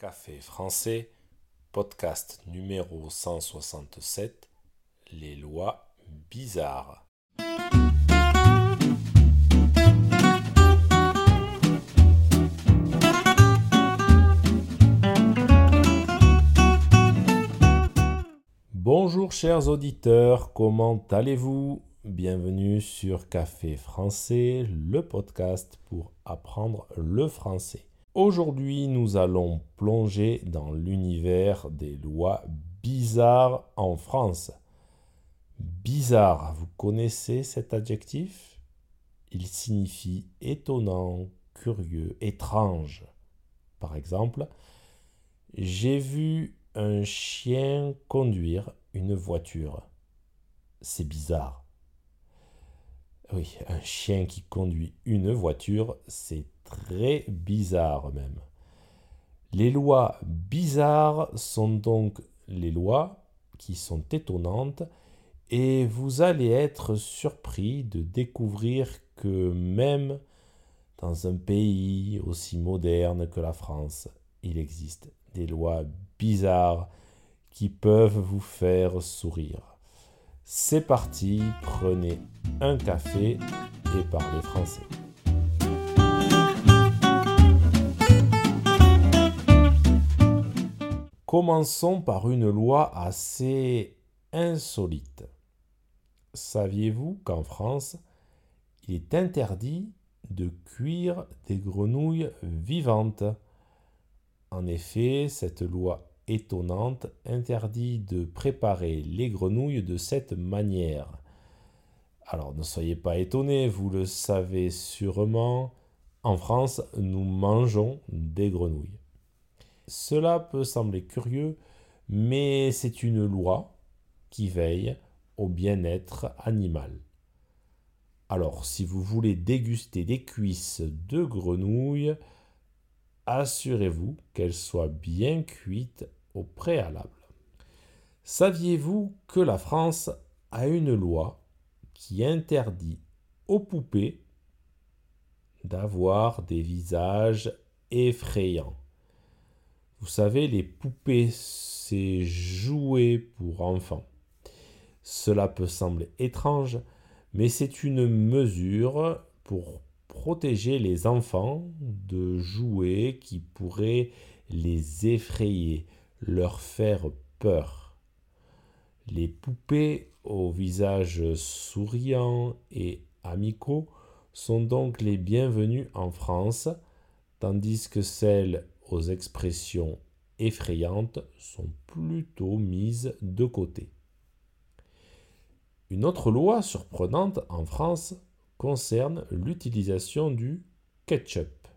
Café français, podcast numéro 167, les lois bizarres. Bonjour chers auditeurs, comment allez-vous? Bienvenue sur Café français, le podcast pour apprendre le français. Aujourd'hui, nous allons plonger dans l'univers des lois bizarres en France. Bizarre, vous connaissez cet adjectif? Il signifie étonnant, curieux, étrange. Par exemple, j'ai vu un chien conduire une voiture. C'est bizarre. Oui, un chien qui conduit une voiture, c'est très bizarre même. Les lois bizarres sont donc les lois qui sont étonnantes et vous allez être surpris de découvrir que même dans un pays aussi moderne que la France, il existe des lois bizarres qui peuvent vous faire sourire. C'est parti, prenez un café et parlez français. Commençons par une loi assez insolite. Saviez-vous qu'en France, il est interdit de cuire des grenouilles vivantes? En effet, cette loi étonnante interdit de préparer les grenouilles de cette manière. Alors ne soyez pas étonnés, vous le savez sûrement, en France, nous mangeons des grenouilles. Cela peut sembler curieux, mais c'est une loi qui veille au bien-être animal. Alors, si vous voulez déguster des cuisses de grenouilles, assurez-vous qu'elles soient bien cuites au préalable. Saviez-vous que la France a une loi qui interdit aux poupées d'avoir des visages effrayants? Vous savez, les poupées, c'est jouer pour enfants. Cela peut sembler étrange, mais c'est une mesure pour protéger les enfants de jouets qui pourraient les effrayer, leur faire peur. Les poupées au visage souriant et amicaux sont donc les bienvenues en France, tandis que celles aux expressions effrayantes sont plutôt mises de côté. Une autre loi surprenante en France concerne l'utilisation du ketchup.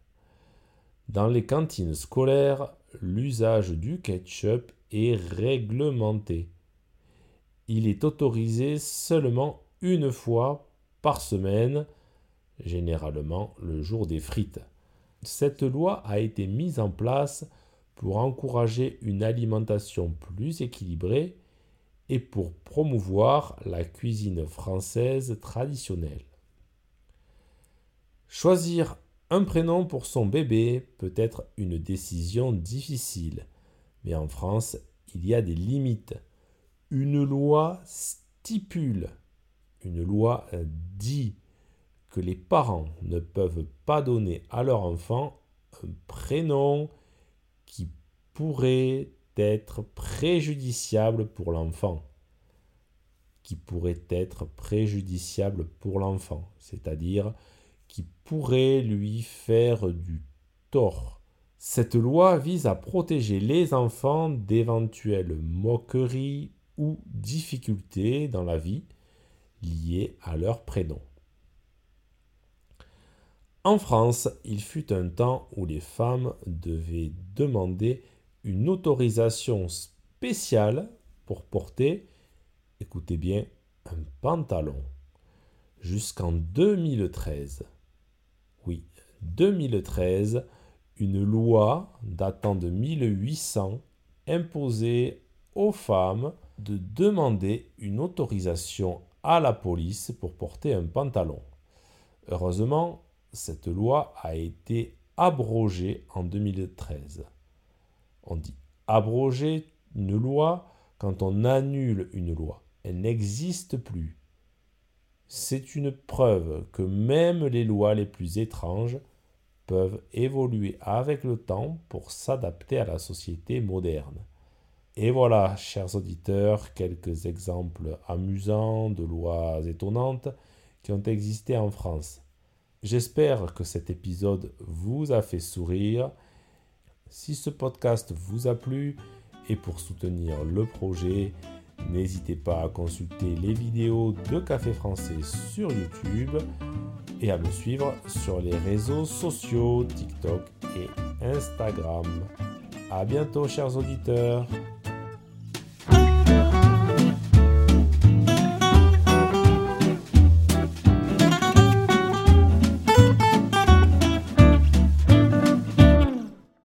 Dans les cantines scolaires, l'usage du ketchup est réglementé. Il est autorisé seulement une fois par semaine, généralement le jour des frites. Cette loi a été mise en place pour encourager une alimentation plus équilibrée et pour promouvoir la cuisine française traditionnelle. Choisir un prénom pour son bébé peut être une décision difficile, mais en France, il y a des limites. Une loi stipule, une loi dit les parents ne peuvent pas donner à leur enfant un prénom qui pourrait être préjudiciable pour l'enfant. Qui pourrait être préjudiciable pour l'enfant, c'est-à-dire qui pourrait lui faire du tort. Cette loi vise à protéger les enfants d'éventuelles moqueries ou difficultés dans la vie liées à leur prénom. En France, il fut un temps où les femmes devaient demander une autorisation spéciale pour porter, écoutez bien, un pantalon. Jusqu'en 2013, oui, 2013, une loi datant de 1800 imposait aux femmes de demander une autorisation à la police pour porter un pantalon. Heureusement, cette loi a été abrogée en 2013. On dit abroger une loi quand on annule une loi. Elle n'existe plus. C'est une preuve que même les lois les plus étranges peuvent évoluer avec le temps pour s'adapter à la société moderne. Et voilà, chers auditeurs, quelques exemples amusants de lois étonnantes qui ont existé en France. J'espère que cet épisode vous a fait sourire. Si ce podcast vous a plu et pour soutenir le projet, n'hésitez pas à consulter les vidéos de Café Français sur YouTube et à me suivre sur les réseaux sociaux TikTok et Instagram. À bientôt chers auditeurs